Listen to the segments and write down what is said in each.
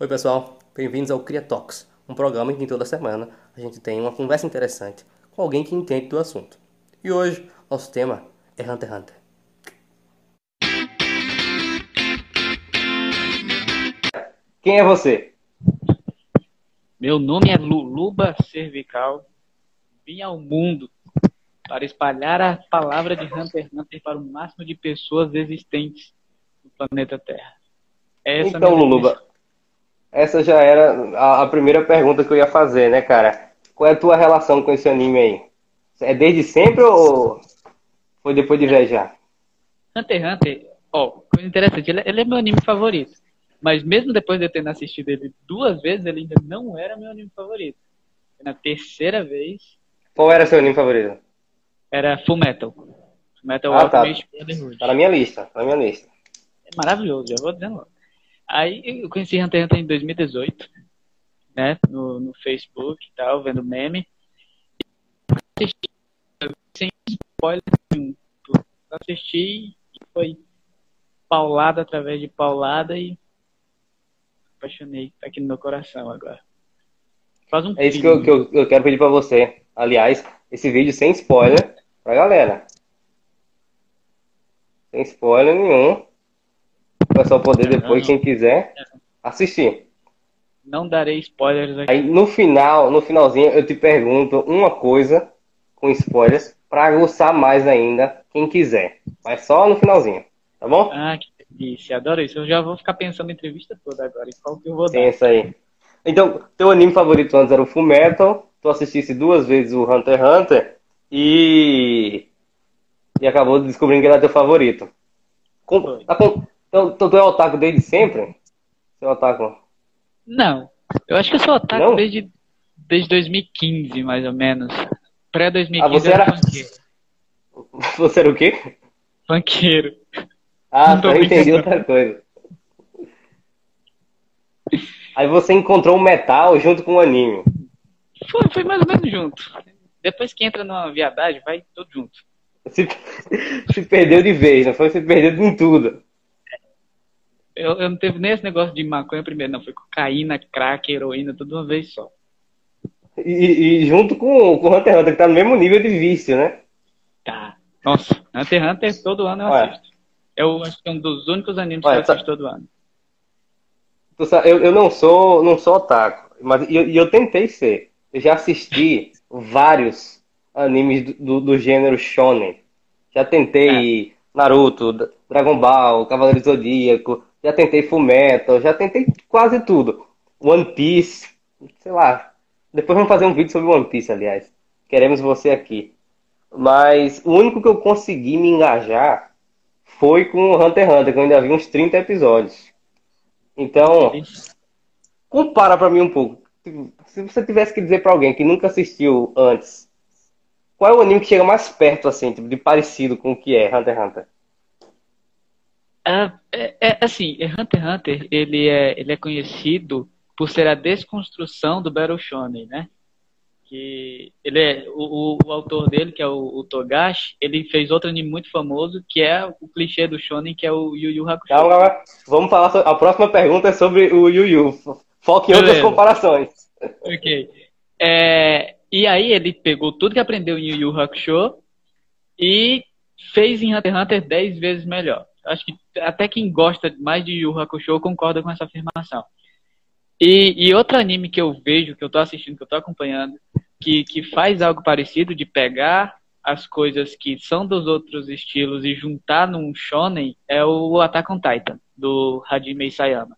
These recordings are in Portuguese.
Oi pessoal, bem-vindos ao Cria Talks, um programa em que toda semana a gente tem uma conversa interessante com alguém que entende do assunto. E hoje, nosso tema é Hunter x Hunter. Quem é você? Meu nome é Luluba Cervical. Vim ao mundo para espalhar a palavra de Hunter x Hunter para o máximo de pessoas existentes no planeta Terra. Essa então, Luluba, essa já era a, a, primeira pergunta que eu ia fazer, né, cara? Qual é a tua relação com esse anime aí? É desde sempre ou foi depois de viajar? Hunter x Hunter, ó, coisa interessante, ele, ele, é meu anime favorito. Mas mesmo depois de eu ter assistido ele duas vezes, ele ainda não era meu anime favorito. Na terceira vez. Qual era seu anime favorito? Era Full Metal. Full Metal ah, tá. Tá na minha lista, tá na minha lista. É maravilhoso, já vou dizendo logo. Aí eu conheci Hunter x Hunter em 2018, né? No, no Facebook e tal, vendo meme. Assisti sem spoiler nenhum. Assisti e foi paulada atrás de paulada e apaixonei. Tá aqui no meu coração agora. Faz um é isso que eu, que eu, eu quero pedir pra você. Aliás, esse vídeo sem spoiler pra galera. Sem spoiler nenhum o pessoal poder depois, quem quiser, assistir. Não darei spoilers aqui. Aí no final, no finalzinho, eu te pergunto uma coisa com spoilers para aguçar mais ainda quem quiser. Mas só no finalzinho, tá bom? Ah, que delícia, adoro isso. Eu já vou ficar pensando na entrevista toda agora. Em qual que eu vou dar? Pensa aí. Então, teu anime favorito antes era o Full Metal. Tu assistisse duas vezes o Hunter x Hunter e e acabou descobrindo que ele era teu favorito. Com... Tá com... Então, tu é otaku desde sempre? Você é otaku? Não. Eu acho que eu sou otaku Não? desde, desde 2015, mais ou menos. Pré-2015 ah, você era... funkeiro. Você era o quê? Funkeiro. Ah, só entendi outra coisa. Aí você encontrou o metal junto com o anime. Foi, foi mais ou menos junto. Depois que entra numa viadagem, vai tudo junto. Se, se perdeu de vez, não foi? Se perdeu em tudo. Eu, eu não teve nem esse negócio de maconha primeiro, não. Foi cocaína, crack, heroína, tudo uma vez só. E, e junto com, com o Hunter Hunter, que tá no mesmo nível de vício, né? Tá. Nossa, Hunter Hunter todo ano eu Olha. assisto. Eu acho que é um dos únicos animes Olha, que eu assisto todo ano. Eu, eu não sou não sou otaku, mas e eu, eu, tentei ser. Eu já assisti vários animes do, do, do, gênero shonen. Já tentei é. Naruto, Dragon Ball, Cavaleiro Zodíaco, já tentei Fullmetal, já tentei quase tudo. One Piece, sei lá. Depois vamos fazer um vídeo sobre One Piece, aliás. Queremos você aqui. Mas o único que eu consegui me engajar foi com o Hunter x Hunter, que eu ainda vi uns 30 episódios. Então, compara para mim um pouco. Se você tivesse que dizer para alguém que nunca assistiu antes, qual é o anime que chega mais perto, assim, tipo, de parecido com o que é Hunter x Hunter? É, é, é, assim, Hunter x Hunter, ele é, ele é conhecido por ser a desconstrução do Battle Shonen, né? Que ele é o, o, o autor dele, que é o, o, Togashi, ele fez outro anime muito famoso, que é o clichê do shonen, que é o Yu Yu Hakusho. Calma, calma. Vamos falar sobre, a próxima pergunta é sobre o Yu Yu. Foque em outras comparações. Ok. É, e aí ele pegou tudo que aprendeu em Yu Yu Hakusho e fez em Hunter x Hunter 10 vezes melhor. Acho que até quem gosta mais de Yu Hakusho concorda com essa afirmação. E, e outro anime que eu vejo, que eu tô assistindo, que eu tô acompanhando, que, que faz algo parecido de pegar as coisas que são dos outros estilos e juntar num shonen é o Attack on Titan, do Hajime Isayama.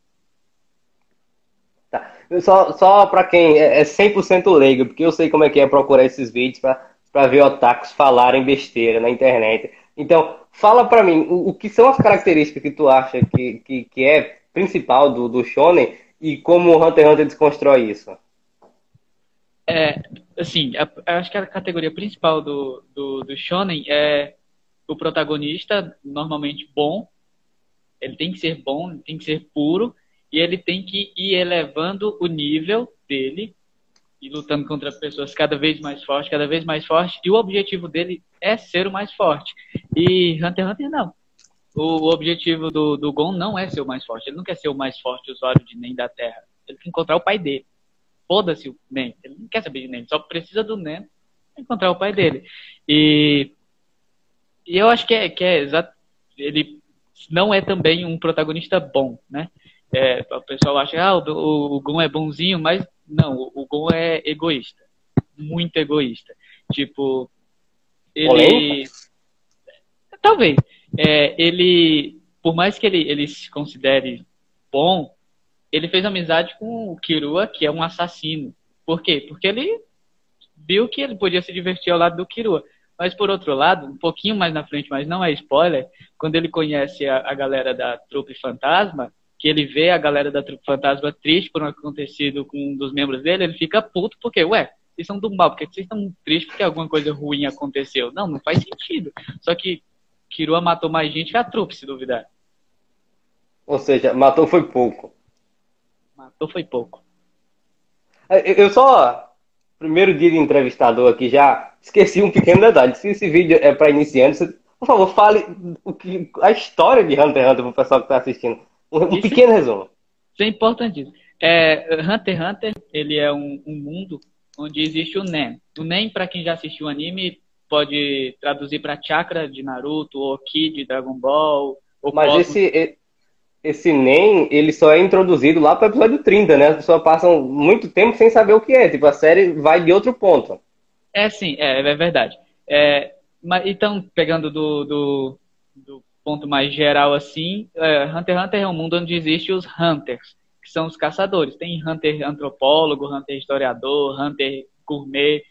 Tá. Só, só para quem é 100% é leigo, porque eu sei como é que é procurar esses vídeos para ver otakus falarem besteira na internet. Então, fala para mim, o, o, que são as características que tu acha que, que, que é principal do, do Shonen e como o Hunter x Hunter desconstrói isso? É, assim, a, acho que a categoria principal do, do, do Shonen é o protagonista, normalmente bom, ele tem que ser bom, tem que ser puro, e ele tem que ir elevando o nível dele e lutando contra pessoas cada vez mais fortes, cada vez mais fortes, e o objetivo dele é ser o mais forte. E Hunter x Hunter não. o, objetivo do, do Gon não é ser o mais forte. Ele não quer ser o mais forte usuário de Nen da Terra. Ele quer encontrar o pai dele. Foda-se o Nen. Ele não quer saber de Nen. Só precisa do Nen encontrar o pai dele. E, e eu acho que é, que é exato. Ele não é também um protagonista bom, né? É, o pessoal acha que ah, o, o Gon é bonzinho, mas não, o, o Gon é egoísta. Muito egoísta. Tipo, ele. Talvez. É, ele, por mais que ele, ele se considere bom, ele fez amizade com o Kirua, que é um assassino. Por quê? Porque ele viu que ele podia se divertir ao lado do Kirua. Mas por outro lado, um pouquinho mais na frente, mas não é spoiler, quando ele conhece a, a galera da trupe fantasma, que ele vê a galera da trupe fantasma triste por um acontecido com um dos membros dele, ele fica puto porque, ué, vocês são do mal, porque vocês estão tristes porque alguma coisa ruim aconteceu. Não, não faz sentido. Só que Kirua matou mais gente que a trupe, se duvidar. Ou seja, matou foi pouco. Matou foi pouco. É, eu só, primeiro dia de entrevistador aqui, já esqueci um pequeno detalhe. Se esse vídeo é para iniciantes, por favor, fale o que, a história de Hunter x Hunter para o pessoal que está assistindo. Um, um pequeno resumo. Isso é importantíssimo. É, Hunter x Hunter, ele é um, um mundo onde existe o Nen. O Nen, para quem já assistiu o anime, pode traduzir para chakra de Naruto, ou Ki de Dragon Ball. Mas esse, esse NEM, ele só é introduzido lá para o episódio 30, né? As pessoas passam muito tempo sem saber o que é. Tipo, a série vai de outro ponto. É, sim, é, é verdade. É, mas, então, pegando do, do, do, ponto mais geral assim, é, Hunter x Hunter é um mundo onde existem os Hunters, que são os caçadores. Tem Hunter antropólogo, Hunter historiador, Hunter gourmet.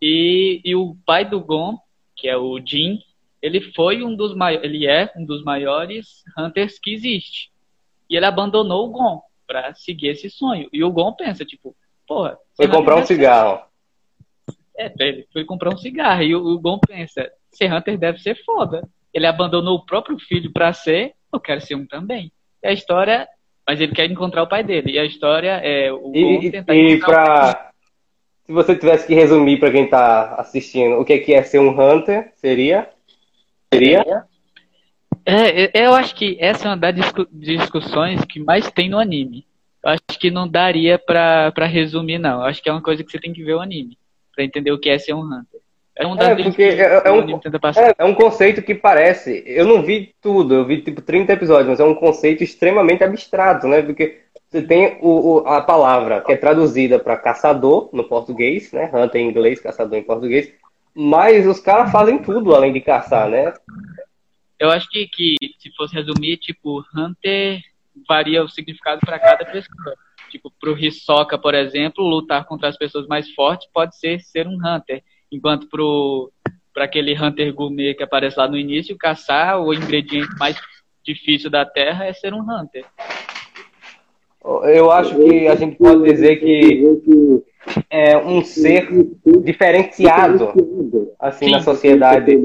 E, e o pai do Gon, que é o Jin, ele foi um dos maiores, ele é um dos maiores hunters que existe. E ele abandonou o Gon para seguir esse sonho. E o Gon pensa, tipo, porra. Foi comprar um cigarro. É, ele foi comprar um cigarro. E o, o Gon pensa, ser Hunter deve ser foda. Ele abandonou o próprio filho para ser, eu quero ser um também. E a história, mas ele quer encontrar o pai dele. E a história é o e, tentar e pra, se você tivesse que resumir para quem está assistindo, o que é, que é ser um Hunter, seria? Seria? É, eu acho que essa é uma das discussões que mais tem no anime. Eu acho que não daria pra resumir, não. Eu acho que é uma coisa que você tem que ver o anime. Pra entender o que é ser um Hunter. É, um é porque é, é, um, é, é, um conceito que parece. Eu não vi tudo, eu vi tipo 30 episódios, mas é um conceito extremamente abstrato, né? Porque você tem o, o a palavra que é traduzida para caçador no português, né? Hunter em inglês, caçador em português. Mas os caras fazem tudo além de caçar, né? Eu acho que, que se fosse resumir, tipo, Hunter varia o significado para cada pessoa. Tipo, pro Hisoka, por exemplo, lutar contra as pessoas mais fortes pode ser ser um Hunter. Enquanto pro para aquele Hunter Gourmet que aparece lá no início, caçar o ingrediente mais difícil da Terra é ser um Hunter. Eu acho que a gente pode dizer que é um ser diferenciado assim Sim. na sociedade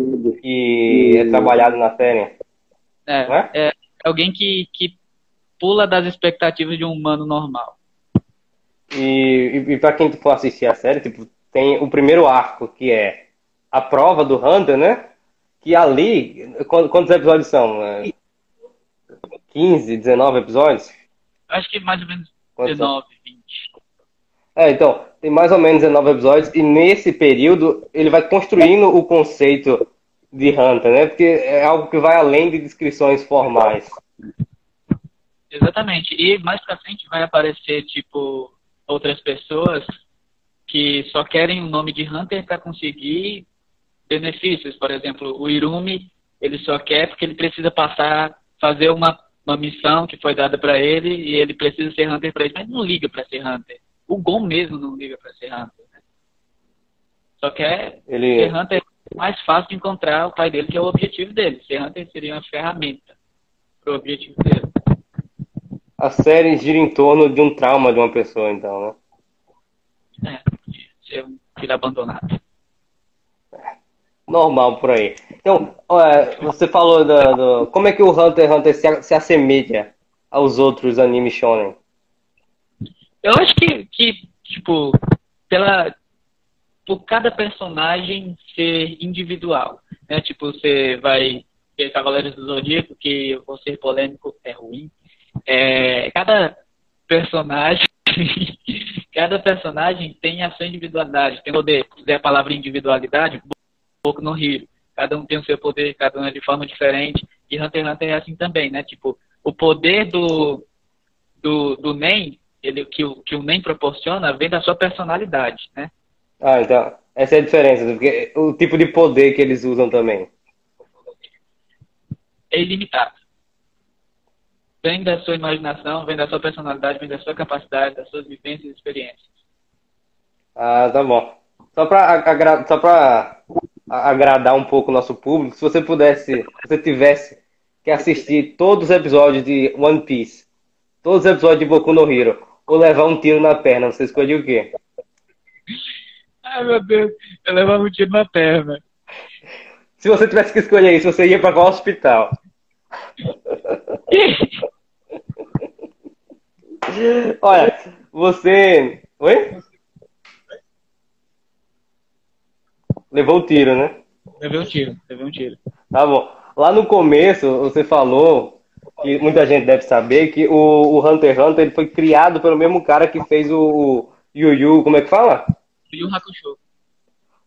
que é trabalhado na série. É, é? é alguém que, que pula das expectativas de um humano normal. E, e, e para quem for assistir a série, tipo, tem o primeiro arco que é a prova do Hunter, né? Que ali, quantos episódios são? 15, 19 episódios? Acho que mais ou menos quantos 19, são? 20. É, então, tem mais ou menos 19 episódios, e nesse período ele vai construindo o conceito de Hunter, né? Porque é algo que vai além de descrições formais. Exatamente. E mais pra frente vai aparecer, tipo, outras pessoas que só querem o nome de Hunter para conseguir benefícios. Por exemplo, o Irumi, ele só quer porque ele precisa passar, fazer uma, uma missão que foi dada para ele e ele precisa ser Hunter para isso, mas não liga para ser Hunter. O Gon mesmo não liga para ser Hunter. Né? Só que é Ele... ser Hunter mais fácil de encontrar o pai dele, que é o objetivo dele. Ser Hunter seria uma ferramenta para o objetivo dele. A série gira em torno de um trauma de uma pessoa, então, né? É, ser um filho abandonado. Normal por aí. Então, você falou do, do, como é que o Hunter x Hunter se, se assemelha aos outros animes shonen? Eu acho que, que tipo, pela, por cada personagem ser individual. Né? Tipo, você vai que Cavaleiros do Zodíaco, que vou ser polêmico, é ruim. É, cada personagem cada personagem tem a sua individualidade, tem poder. Se a palavra individualidade, um pouco no Rio. Cada um tem o seu poder, cada um é de forma diferente. E Hunter x Hunter é assim também, né? Tipo, o poder do, do, do NEM, ele, que, o, que o NEM proporciona, vem da sua personalidade, né? Ah, então, essa é a diferença, porque o tipo de poder que eles usam também. É ilimitado. Vem da sua imaginação, vem da sua personalidade, vem da sua capacidade, das suas vivências e experiências. Ah, tá bom. Só para agra só pra agradar um pouco o nosso público, se você pudesse, se você tivesse que assistir todos os episódios de One Piece, todos os episódios de Boku no Hero, ou levar um tiro na perna, você escolhe o quê? Ai, meu Deus, eu levava um tiro na perna. Se você tivesse que escolher isso, você ia para qual hospital? Olha, você. Oi? Levou o tiro, né? Levei um tiro, levei um tiro. Tá bom. Lá no começo, você falou, que muita gente deve saber, que o, o Hunter x Hunter ele foi criado pelo mesmo cara que fez o, o Yu Yu, como é que fala? Yu Hakusho.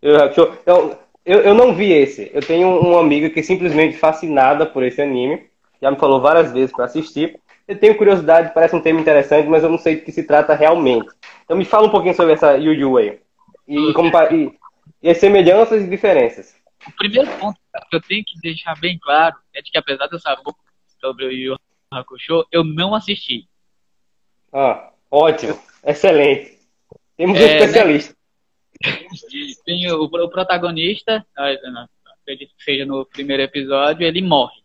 Yu Hakusho. Então, eu, eu não vi esse. Eu tenho uma amiga que é simplesmente fascinada por esse anime. Já me falou várias vezes para assistir. Eu tenho curiosidade, parece um tema interessante, mas eu não sei do que se trata realmente. Então me fala um pouquinho sobre essa Yu Yu aí. E, como, e, e as semelhanças e diferenças. O primeiro ponto que eu tenho que deixar bem claro é de que apesar de eu saber sobre o Yu Hakusho, eu não assisti. Ah, ótimo. Excelente. Temos é, um né? especialista. Né? Tem o, o protagonista, acredito que seja no primeiro episódio, ele morre.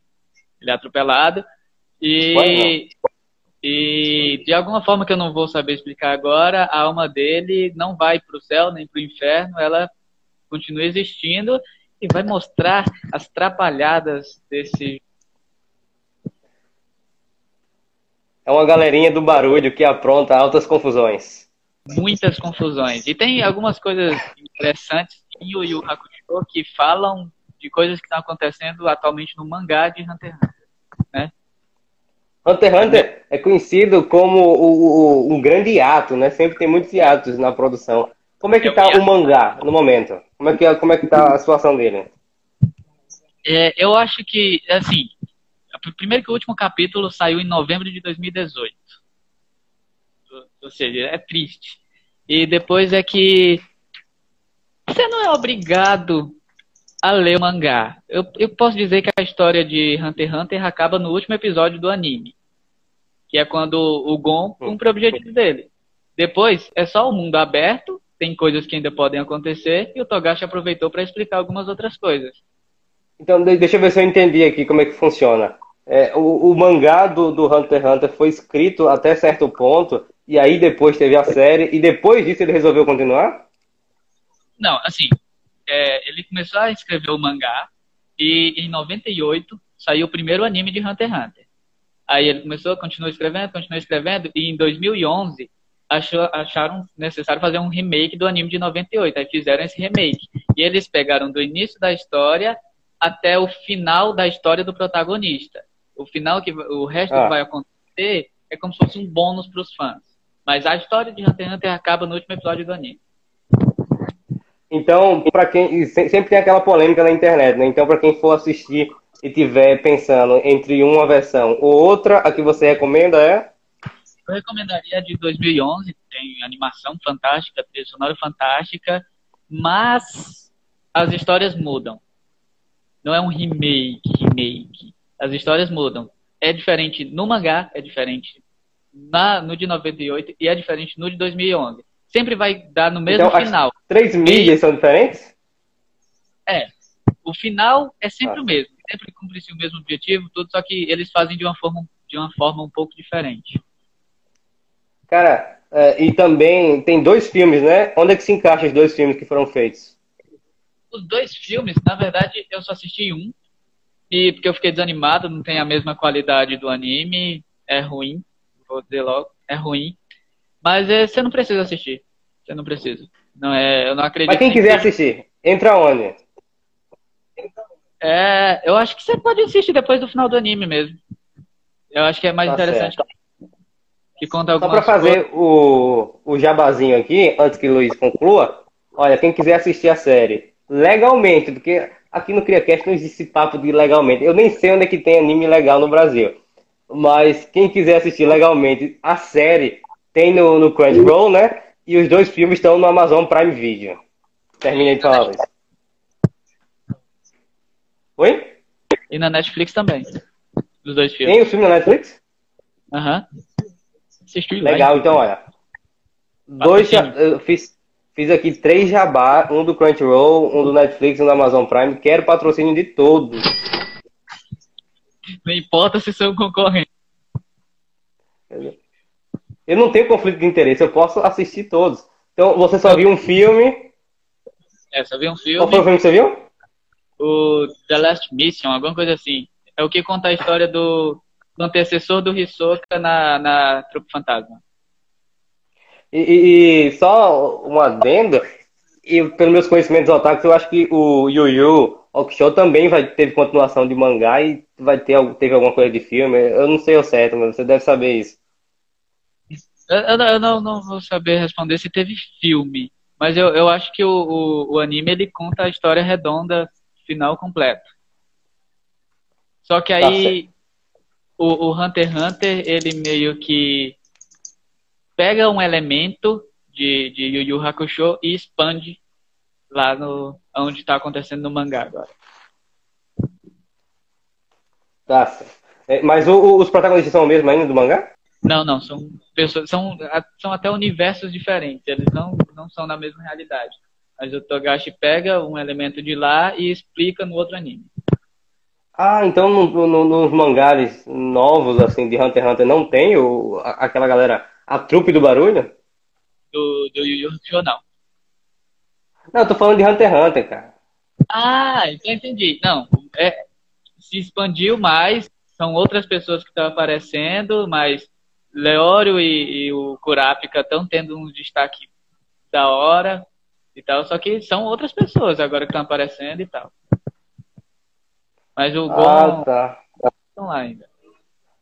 Ele é atropelado e, e de alguma forma que eu não vou saber explicar agora, a alma dele não vai para o céu nem para o inferno, ela continua existindo e vai mostrar as trapalhadas desse. É uma galerinha do barulho que apronta altas confusões. Muitas confusões. E tem algumas coisas interessantes em Yu Yu Hakusho que falam de coisas que estão acontecendo atualmente no mangá de Hunter x Hunter. Né? Hunter x Hunter é conhecido como o, o, um grande ato, né? Sempre tem muitos hiatos na produção. Como é que está o mangá no momento? Como é que como é que tá a situação dele? É, eu acho que assim, primeiro que o último capítulo saiu em novembro de 2018. Ou seja, é triste. E depois é que você não é obrigado a ler o mangá. Eu, eu posso dizer que a história de Hunter x Hunter acaba no último episódio do anime. Que é quando o Gon cumpre o objetivo dele. Depois é só o mundo aberto, tem coisas que ainda podem acontecer, e o Togashi aproveitou para explicar algumas outras coisas. Então, deixa eu ver se eu entendi aqui como é que funciona. É, o, o, mangá do, do Hunter x Hunter foi escrito até certo ponto, e aí depois teve a série, e depois disso ele resolveu continuar? Não, assim, é, ele começou a escrever o mangá e em 98 saiu o primeiro anime de Hunter x Hunter. Aí ele começou, continuou escrevendo, continuou escrevendo e em 2011 achou, acharam necessário fazer um remake do anime de 98. Aí fizeram esse remake. E eles pegaram do início da história até o final da história do protagonista. O final que o resto ah. que vai acontecer é como se fosse um bônus para os fãs. Mas a história de Hunter x Hunter acaba no último episódio do anime. Então, para quem sempre tem aquela polêmica na internet, né? Então, para quem for assistir e tiver pensando entre uma versão ou outra, a que você recomenda é? Eu recomendaria a de 2011, tem animação fantástica, trilha sonora fantástica, mas as histórias mudam. Não é um remake, remake. As histórias mudam. É diferente no mangá, é diferente na, no de 98 e é diferente no de 2011 sempre vai dar no mesmo então, final. três mídias e... são diferentes? É. O final é sempre ah. o mesmo. Sempre cumpre o mesmo objetivo, tudo, só que eles fazem de uma forma, de uma forma um pouco diferente. Cara, é, e também tem dois filmes, né? Onde é que se encaixa os dois filmes que foram feitos? Os dois filmes, na verdade, eu só assisti um. E porque eu fiquei desanimado, não tem a mesma qualidade do anime, é ruim, vou dizer logo, é ruim. Mas é, você não precisa assistir. Você não precisa. Não é, eu não acredito. Mas quem quiser que... assistir, entra onde? É, eu acho que você pode assistir depois do final do anime mesmo. Eu acho que é mais Tá interessante certo. que conta Só para fazer o, o jabazinho aqui, antes que o Luiz conclua, olha, quem quiser assistir a série legalmente, porque aqui no CriaCast não existe papo de legalmente. Eu nem sei onde é que tem anime legal no Brasil. Mas quem quiser assistir legalmente a série, tem no, no Crunchyroll, né? E os dois filmes estão no Amazon Prime Video. Terminei de falar, Luiz. Oi? E na Netflix também. Dos dois filmes. Tem o filme na Netflix? Aham. Assistiu lá. Legal, então olha. Dois, eu fiz, fiz aqui três jabá, um do Crunchyroll, um do Netflix, um do Amazon Prime. Quero patrocínio de todos. Não importa se são concorrentes. Eu não tenho conflito de interesse, eu posso assistir todos. Então, você só viu um filme. É, só vi um Qual filme, foi o filme que você viu? O The Last Mission, alguma coisa assim. É o que conta a história do, do antecessor do Hisoka na, na Trupe Fantasma. E, e- só um adendo, e pelos meus conhecimentos otakus, eu acho que o Yu Yu Hakusho também vai teve continuação de mangá e vai ter teve alguma coisa de filme. Eu não sei o certo, mas você deve saber isso. Eu, eu não- eu não, não vou saber responder se teve filme, mas eu, eu acho que o, o, o anime ele conta a história redonda, final completo. Só que Tá aí o, o Hunter x Hunter ele meio que pega um elemento de, de Yu Yu Hakusho e expande lá no onde está acontecendo no mangá agora. Tá certo. É, mas o- o- os protagonistas são o mesmo ainda do mangá? Não, não, são pessoas, são, são até universos diferentes, eles não, não são na mesma realidade. Mas o Togashi pega um elemento de lá e explica no outro anime. Ah, então no- no- nos mangás novos, assim, de Hunter x Hunter, não tem o, aquela galera, a trupe do barulho? Do, do Yu Yu Hakusho, não. Não, eu tô falando de Hunter x Hunter, cara. Ah, então entendi. Não, é, se expandiu mais, são outras pessoas que estão aparecendo, mas Leório e, e o Kurapika estão tendo um destaque da hora e tal, só que são outras pessoas agora que estão aparecendo e tal. Mas o Gon Ah, tá. estão lá ainda.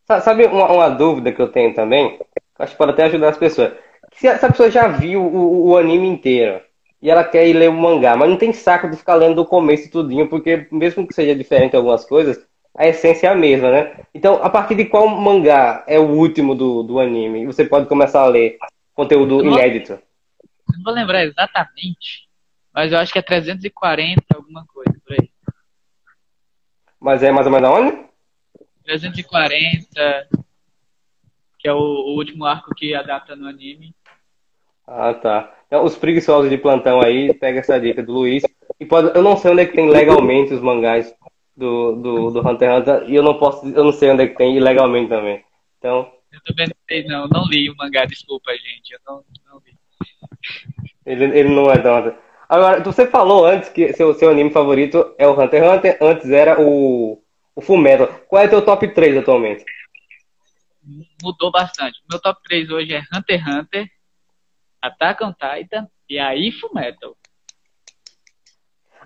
Sa- Sabe uma, uma dúvida que eu tenho também? Acho que pode até ajudar as pessoas. Se a, se a pessoa já viu o, o anime inteiro e ela quer ir ler o mangá, mas não tem saco de ficar lendo do começo tudinho, porque mesmo que seja diferente algumas coisas, a essência é a mesma, né? Então, a partir de qual mangá é o último do, do anime? Você pode começar a ler conteúdo inédito. Não vou lembrar exatamente, mas eu acho que é 340 alguma coisa por aí. Mas é mais ou menos aonde? 340, que é o, o último arco que adapta no anime. Ah, tá. Então, os preguiçosos de plantão aí, pega essa dica do Luiz. E pode, eu não sei onde é que tem legalmente os mangás do, do, do Hunter x Hunter, e eu não posso, eu não sei onde é que tem ilegalmente também. Então, Eu também não sei, não. Não li o mangá, desculpa, gente. Eu não, não li. Ele, ele não é tão. Agora, você falou antes que seu, seu anime favorito é o Hunter x Hunter, antes era o, o Fullmetal. Qual é teu top 3 atualmente? Mudou bastante. Meu top 3 hoje é Hunter x Hunter, Attack on Titan e aí Fullmetal.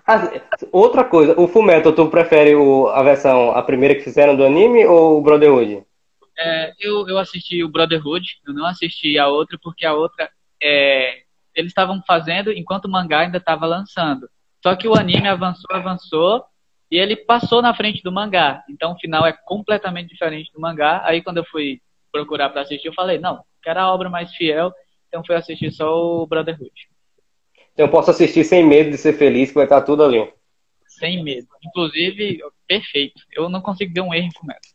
Ah, outra coisa, o Fullmetal, tu prefere o, a versão, a primeira que fizeram do anime ou o Brotherhood? É, eu, eu assisti o Brotherhood, eu não assisti a outra porque a outra é, eles estavam fazendo enquanto o mangá ainda estava lançando. Só que o anime avançou, avançou e ele passou na frente do mangá. Então o final é completamente diferente do mangá. Aí quando eu fui procurar para assistir, eu falei, não, quero a obra mais fiel. Então fui assistir só o Brotherhood. Então eu posso assistir sem medo de ser feliz, que vai estar tudo ali. Sem medo. Inclusive, perfeito. Eu não consigo ver um erro em Fullmetal.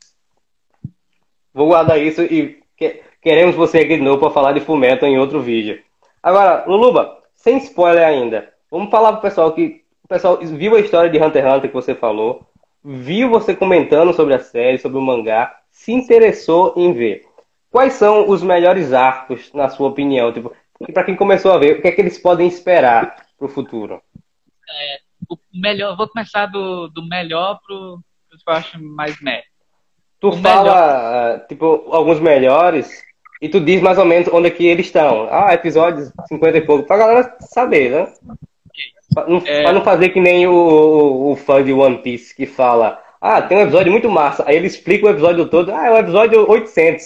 Vou guardar isso e que- queremos você aqui de novo para falar de Fullmetal em outro vídeo. Agora, Luluba, sem spoiler ainda, vamos falar pro pessoal que o pessoal viu a história de Hunter x Hunter que você falou, viu você comentando sobre a série, sobre o mangá, se interessou em ver. Quais são os melhores arcos, na sua opinião? Tipo, para quem começou a ver, o que é que eles podem esperar pro futuro? O melhor, vou começar do, do melhor pro, que eu acho mais meh. Tu O fala, ah, tipo, alguns melhores e tu diz mais ou menos onde é que eles estão. Ah, episódios 50 e pouco, pra galera saber, né? Pra não, é... pra não fazer que nem o, o, o, fã de One Piece que fala: Ah, tem um episódio muito massa. Aí ele explica o episódio todo. Ah, é o episódio 800.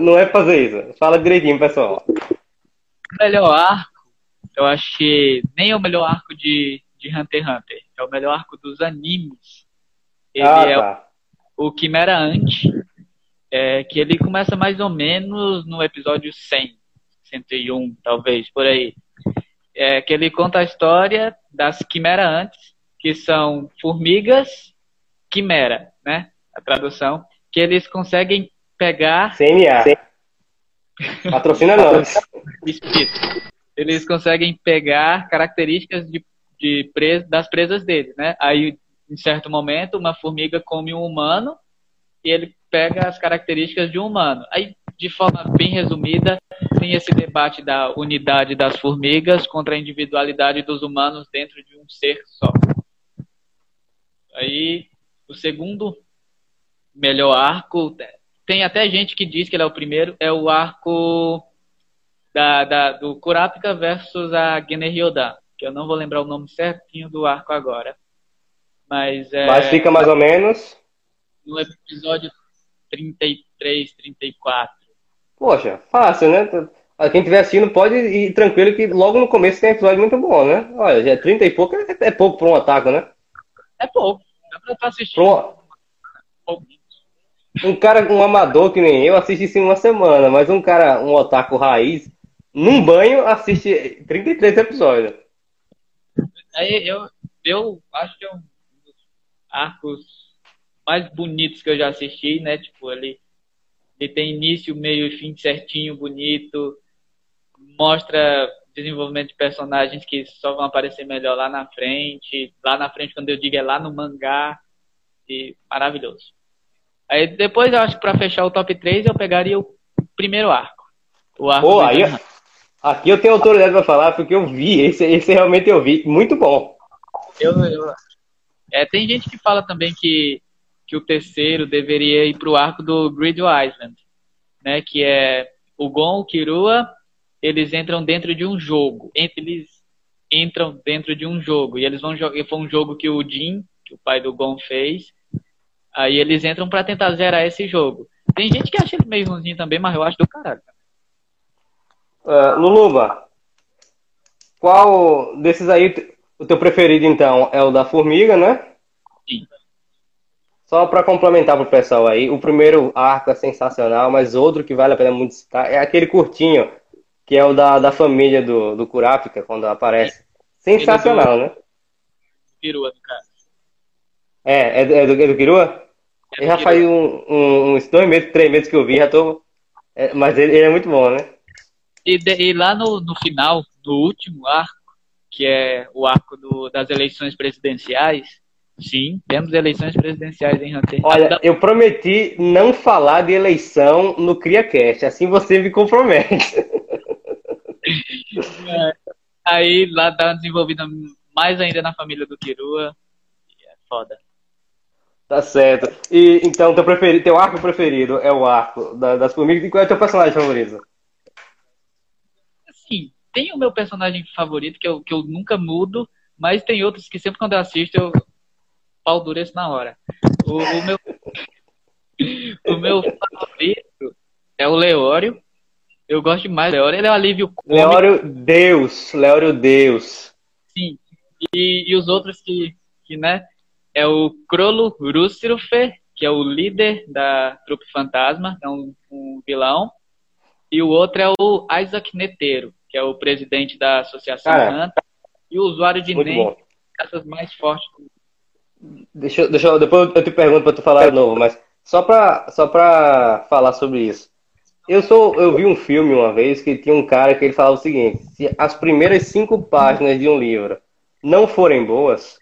Não é fazer isso. Fala direitinho, pessoal. O melhor arco, eu acho que nem é o melhor arco de, de Hunter x Hunter. É o melhor arco dos animes. Ele ah, é tá. o, o Quimera Ant. É, que ele começa mais ou menos no episódio 100, 101, talvez, por aí é, que ele conta a história das quimera antes, que são formigas quimera, né? A tradução, que eles conseguem pegar. CNA. Patrocina nós. Eles conseguem pegar características de, de pres, das presas deles, né? Aí, em certo momento, uma formiga come um humano e ele pega as características de um humano. Aí de forma bem resumida, tem esse debate da unidade das formigas contra a individualidade dos humanos dentro de um ser só. Aí, o segundo melhor arco, tem até gente que diz que ele é o primeiro, é o arco da, da, do Kurapika versus a Generyodan, que eu não vou lembrar o nome certinho do arco agora. Mas, é, Mas fica mais ou menos. No episódio 33, 34. Poxa, fácil, né? Quem estiver assistindo pode ir tranquilo que logo no começo tem episódio muito bom, né? Olha, já é 30 e pouco, é, é pouco para um ataque, né? É pouco. Dá pra estar assistindo. Um... um cara, um amador que nem eu, assiste isso em uma semana, mas um cara, um otaku raiz, num banho, assiste 33 episódios. Aí eu, eu acho que é um dos arcos mais bonitos que eu já assisti, né? Tipo, ele ele tem início, meio e fim certinho, bonito. Mostra desenvolvimento de personagens que só vão aparecer melhor lá na frente. Lá na frente, quando eu digo é lá no mangá. E maravilhoso. Aí depois eu acho que pra fechar o top 3 eu pegaria o primeiro arco. O arco Pô, aí, aqui eu tenho autoridade para falar porque eu vi, esse, esse realmente eu vi. Muito bom. Eu, eu, é, tem gente que fala também que que o terceiro deveria ir para o arco do Grid Island, né? Que é o Gon, o Kirua, eles entram dentro de um jogo. Eles entram dentro de um jogo e eles vão jogar. Foi um jogo que o Jin, que o pai do Gon fez. Aí eles entram para tentar zerar esse jogo. Tem gente que acha ele meio ruimzinho também, mas eu acho do caralho. Uh, Luluba, qual desses aí o teu preferido então é o da formiga, né? Só para complementar para o pessoal aí, o primeiro arco é sensacional, mas outro que vale a pena muito citar é aquele curtinho, que é o da, da família do, do Kurapika, quando aparece. Sensacional, né? Kirua, no caso. É, é, é, do, é do Kirua? É do já Kirua. faz um, um, uns dois meses, três meses que eu vi, já tô. É, mas ele, ele, é muito bom, né? E, de, e lá no, no final, no último arco, que é o arco do, das eleições presidenciais, Sim, temos eleições presidenciais em Hunter. Olha, eu prometi não falar de eleição no CriaCast, assim você me compromete. É, aí lá dá uma desenvolvida mais ainda na família do Kirua. É foda. Tá certo. E então, teu, preferido, teu arco preferido é o arco da, das formigas. E qual é o teu personagem favorito? Sim, tem o meu personagem favorito que eu, que eu nunca mudo, mas tem outros que sempre quando eu assisto eu, pau durece na hora. O, o meu, o meu favorito é o Leório. Eu gosto demais do Leório. Ele é um alívio cômico. Leório Deus. Leório Deus. Sim. E, e os outros que, que, né? É o Crolo Russirofer, que é o líder da trupe fantasma, é um, um vilão. E o outro é o Isaac Neteiro, que é o presidente da Associação Cara, e o usuário de NEM, essas mais fortes Deixa, deixa depois eu te pergunto para tu falar de novo, mas só para só pra falar sobre isso. Eu sou, eu vi um filme uma vez que tinha um cara que ele falava o seguinte: se as primeiras cinco páginas de um livro não forem boas,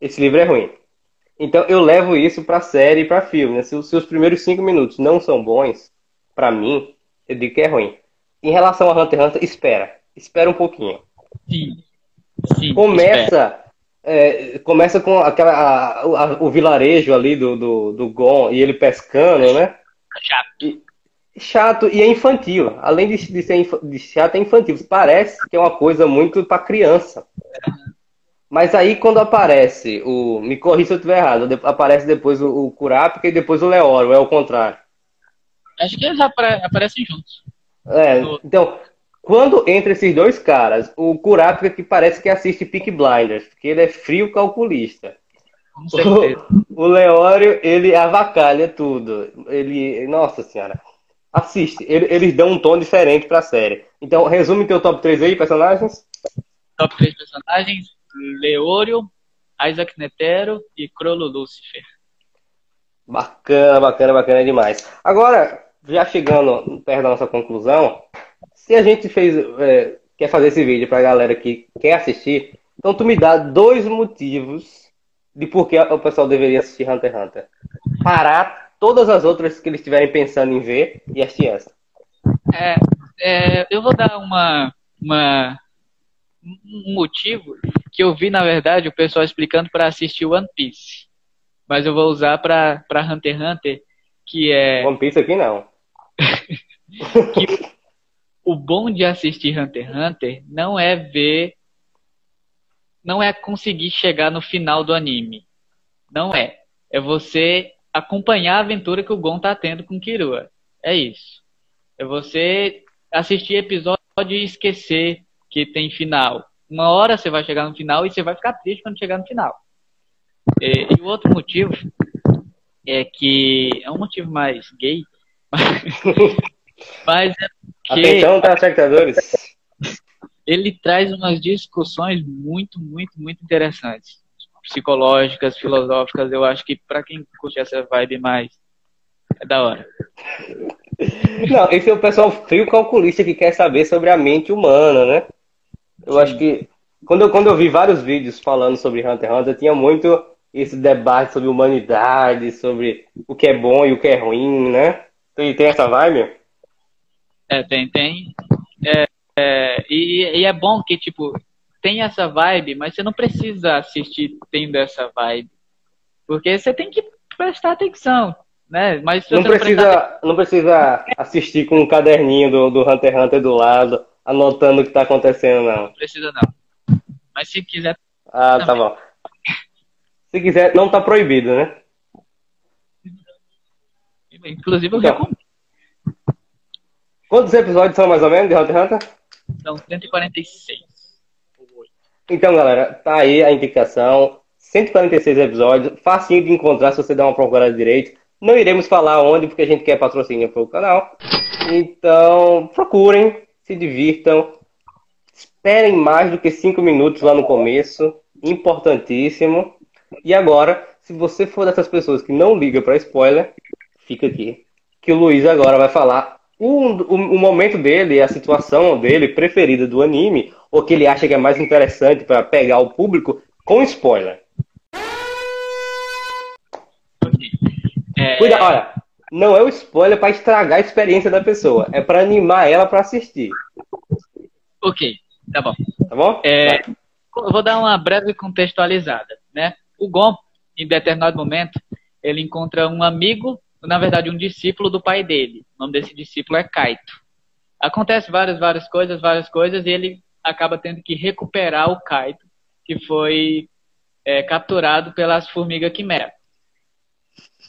esse livro é ruim. Então eu levo isso para série e para filme. Né? Se, se, os primeiros cinco minutos não são bons, para mim, eu digo que é ruim. Em relação a Hunter x Hunter, espera, espera um pouquinho. Sim. Sim Começa espera é, começa com aquela, a, a, o vilarejo ali do, do, do Gon e ele pescando, né? Chato. E, chato e é infantil. Além de, de ser de chato, é infantil. Parece que é uma coisa muito para criança. Mas aí quando aparece o. Me corri se eu estiver errado. Aparece depois o, o Kurapika e depois o Leoro, é o contrário. Acho que eles apare aparecem juntos. É, então, quando entre esses dois caras, o Kurapika que parece que assiste Peak Blinders, porque ele é frio calculista. O, o Leório, ele avacalha tudo. Ele, nossa senhora, assiste. Ele, eles dão um tom diferente pra série. Então, resume teu top 3 aí, personagens. Top 3 personagens: Leório, Isaac Netero e Crollo Lucifer. Bacana, bacana, bacana demais. Agora, já chegando perto da nossa conclusão, se a gente fez, é, quer fazer esse vídeo pra galera que quer assistir, então tu me dá dois motivos de por que o pessoal deveria assistir Hunter x Hunter. Parar todas as outras que eles estiverem pensando em ver e assistir essa. É, é, eu vou dar uma, uma, um motivo que eu vi, na verdade, o pessoal explicando para assistir One Piece. Mas eu vou usar para Hunter x Hunter, que é. One Piece aqui não. que o bom de assistir Hunter x Hunter não é ver não é conseguir chegar no final do anime. Não é. É você acompanhar a aventura que o Gon tá tendo com Kirua. É isso. É você assistir episódio e esquecer que tem final. Uma hora você vai chegar no final e você vai ficar triste quando chegar no final. E, e o outro motivo é que é um motivo mais gay, mas é porque... Atenção, tá, espectadores ele traz umas discussões muito, muito, muito interessantes. Psicológicas, filosóficas, eu acho que para quem curte essa vibe mais, é da hora. Não, esse é o pessoal frio calculista que quer saber sobre a mente humana, né? Eu Sim. acho que quando eu, quando eu vi vários vídeos falando sobre Hunter x Hunter, tinha muito esse debate sobre humanidade, sobre o que é bom e o que é ruim, né? Tem, tem essa vibe? É, tem, tem. É, é, e, e, é bom que, tipo, tem essa vibe, mas você não precisa assistir tendo essa vibe. Porque você tem que prestar atenção, né? Mas não, precisa, prestar... não precisa assistir com um caderninho do, do Hunter x Hunter do lado, anotando o que está acontecendo, não. Não precisa, não. Mas se quiser. Ah, tá também. tá bom. Se quiser, não tá proibido, né? Inclusive, eu então, recomendo. Quantos episódios são mais ou menos de Hunter x Hunter? São 146. Então, galera, tá aí a indicação. 146 episódios, facinho de encontrar se você der uma procurada direito. Não iremos falar onde, porque a gente quer patrocínio para o canal. Então, procurem, se divirtam. Esperem mais do que 5 minutos lá no começo. Importantíssimo. E agora, se você for dessas pessoas que não liga para spoiler, fica aqui. Que o Luiz agora vai falar o, o, o, momento dele, a situação dele preferida do anime, ou que ele acha que é mais interessante para pegar o público, com spoiler. É... Cuida, olha, não é o spoiler para estragar a experiência da pessoa, é para animar ela para assistir. Ok, tá bom. Tá bom? É, vou dar uma breve contextualizada, né? O Gon, em determinado momento, ele encontra um amigo na verdade, um discípulo do pai dele. O nome desse discípulo é Kaito. Acontece várias, várias coisas, várias coisas, e ele acaba tendo que recuperar o Kaito, que foi é, capturado pelas formigas quimera.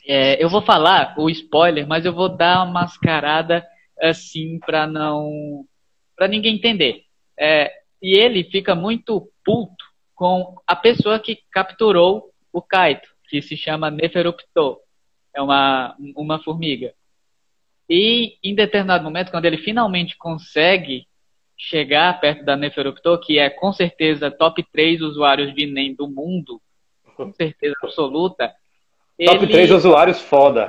É, eu vou falar o spoiler, mas eu vou dar uma mascarada assim para não para ninguém entender. É, e ele fica muito puto com a pessoa que capturou o Kaito, que se chama Neferupto é uma, uma formiga. E em determinado momento, quando ele finalmente consegue chegar perto da Neferuptor, que é com certeza top 3 usuários de NEM do mundo, com certeza absoluta. Top ele... 3 usuários foda.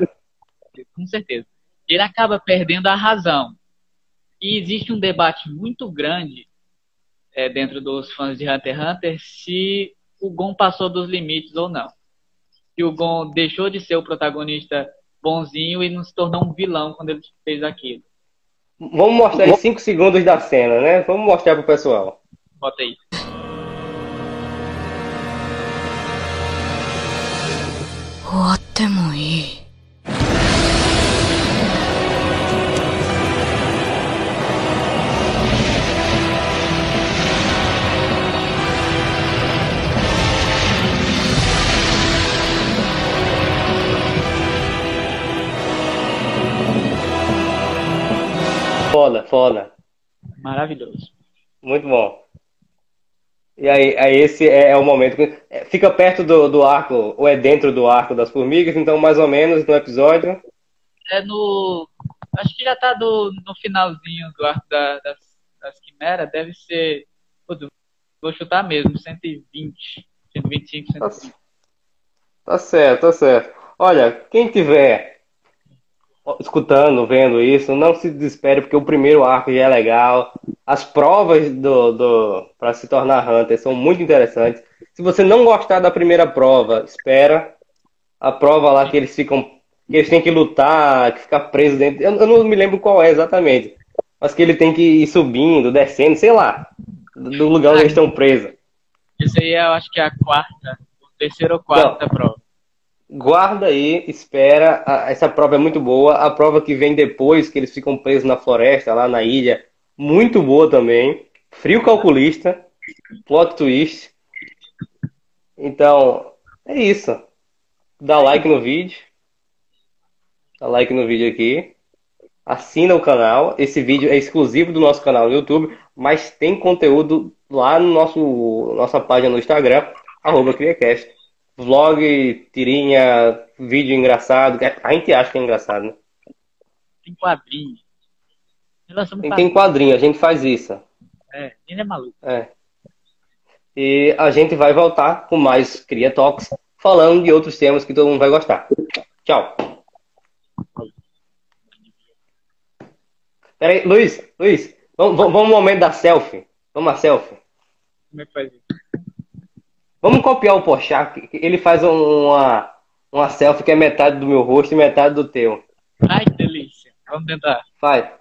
Com certeza. Ele acaba perdendo a razão. E existe um debate muito grande é, dentro dos fãs de Hunter x Hunter se o Gon passou dos limites ou não que o Gon deixou de ser o protagonista bonzinho e não se tornou um vilão quando ele fez aquilo. Vamos mostrar aí 5 segundos da cena, né? Vamos mostrar pro pessoal. Bota aí. Até foda, foda. Maravilhoso. Muito bom. E aí, aí esse é, é o momento que é, fica perto do, do arco, ou é dentro do arco das formigas, então mais ou menos no episódio. É no. Acho que já tá do, no finalzinho do arco da, das, das quimeras, deve ser. Vou chutar mesmo, 120, 125, 130. Tá certo, tá certo. Olha, quem tiver escutando, vendo isso, não se desespere, porque o primeiro arco já é legal. As provas do, do para se tornar Hunter são muito interessantes. Se você não gostar da primeira prova, espera. A prova lá que eles ficam. que eles têm que lutar, que ficar preso dentro. Eu, eu não me lembro qual é exatamente. Mas que ele tem que ir subindo, descendo, sei lá. Do lugar onde eles estão presos. Isso aí eu acho que é a quarta, terceira ou quarta não. prova guarda aí, espera. Essa prova é muito boa. A prova que vem depois, que eles ficam presos na floresta, lá na ilha, muito boa também. Frio calculista, plot twist. Então, é isso. Dá like no vídeo. Dá like no vídeo aqui. Assina o canal. Esse vídeo é exclusivo do nosso canal no YouTube, mas tem conteúdo lá no nosso nossa página no Instagram, arroba CriaCast vlog, tirinha, vídeo engraçado. A gente acha que é engraçado, né? Tem quadrinho. Tem, tem quadrinho, a gente faz isso. É, ele é maluco. É. E a gente vai voltar com mais Cria Talks, falando de outros temas que todo mundo vai gostar. Tchau. Peraí, Luiz, Luiz, vamos, vamos, vamos um momento da selfie. Vamos a selfie. Como é que faz isso? Vamos copiar o Porchat, ele faz uma, uma selfie que é metade do meu rosto e metade do teu. Ai, que delícia. Vamos tentar. Vai.